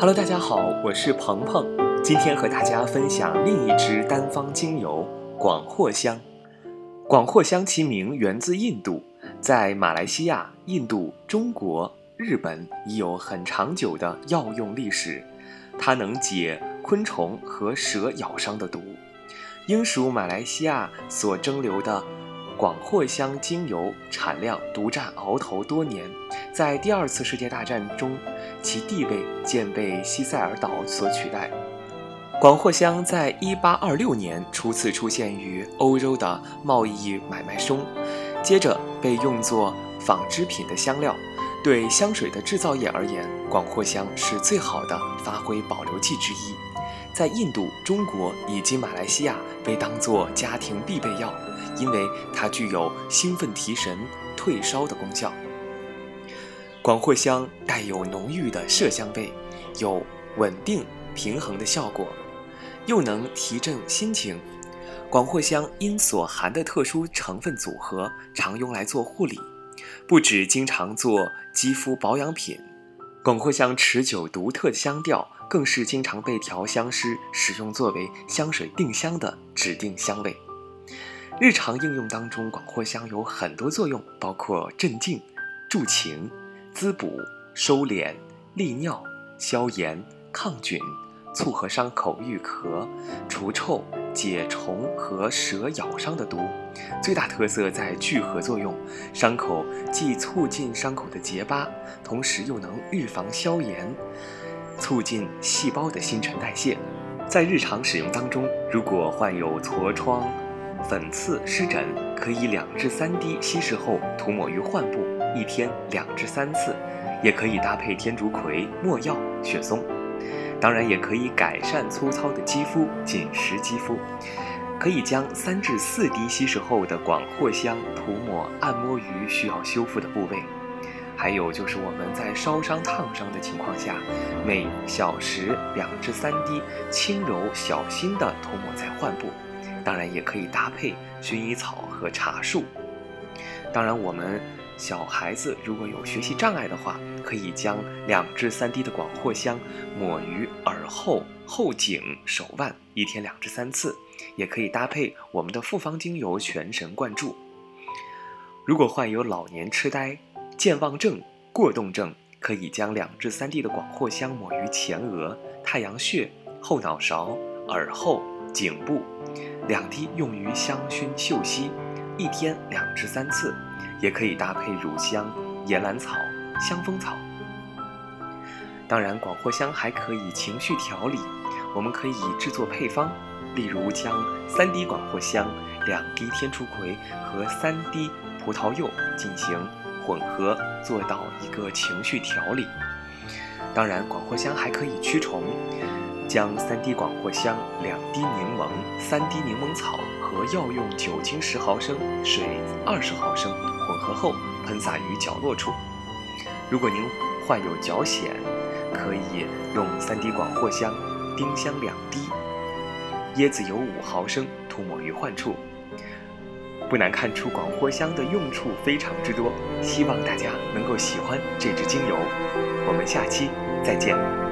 Hello，大家好，我是鹏鹏，今天和大家分享另一支单方精油广藿香。广藿香其名源自印度，在马来西亚、印度、中国、日本已有很长久的药用历史。它能解昆虫和蛇咬伤的毒。英属马来西亚所蒸馏的广藿香精油产量独占鳌头多年，在第二次世界大战中。其地位渐被西塞尔岛所取代。广藿香在1826年初次出现于欧洲的贸易买卖中，接着被用作纺织品的香料。对香水的制造业而言，广藿香是最好的发挥保留剂之一。在印度、中国以及马来西亚被当作家庭必备药，因为它具有兴奋提神、退烧的功效。广藿香带有浓郁的麝香味，有稳定平衡的效果，又能提振心情。广藿香因所含的特殊成分组合，常用来做护理，不止经常做肌肤保养品。广藿香持久独特的香调，更是经常被调香师使用作为香水定香的指定香味。日常应用当中，广藿香有很多作用，包括镇静、助情。滋补、收敛、利尿、消炎、抗菌、促和伤口愈合、除臭、解虫和蛇咬伤的毒。最大特色在聚合作用，伤口既促进伤口的结疤，同时又能预防消炎，促进细胞的新陈代谢。在日常使用当中，如果患有痤疮、粉刺、湿疹，可以两至三滴稀释后涂抹于患部。一天两至三次，也可以搭配天竺葵、没药、雪松，当然也可以改善粗糙的肌肤、紧实肌肤。可以将三至四滴稀释后的广藿香涂抹、按摩于需要修复的部位。还有就是我们在烧伤、烫伤的情况下，每小时两至三滴，轻柔小心地涂抹在患部。当然也可以搭配薰衣草和茶树。当然我们。小孩子如果有学习障碍的话，可以将两至三滴的广藿香抹于耳后、后颈、手腕，一天两至三次。也可以搭配我们的复方精油全神贯注。如果患有老年痴呆、健忘症、过动症，可以将两至三滴的广藿香抹于前额、太阳穴、后脑勺、耳后、颈部，两滴用于香薰嗅吸，一天两至三次。也可以搭配乳香、岩兰草、香蜂草。当然，广藿香还可以情绪调理。我们可以制作配方，例如将三滴广藿香、两滴天竺葵和三滴葡萄柚进行混合，做到一个情绪调理。当然，广藿香还可以驱虫。将三滴广藿香、两滴柠檬、三滴柠檬草和药用酒精十毫升、水二十毫升混合后喷洒于角落处。如果您患有脚癣，可以用三滴广藿香、丁香两滴、椰子油五毫升涂抹于患处。不难看出，广藿香的用处非常之多，希望大家能够喜欢这支精油。我们下期再见。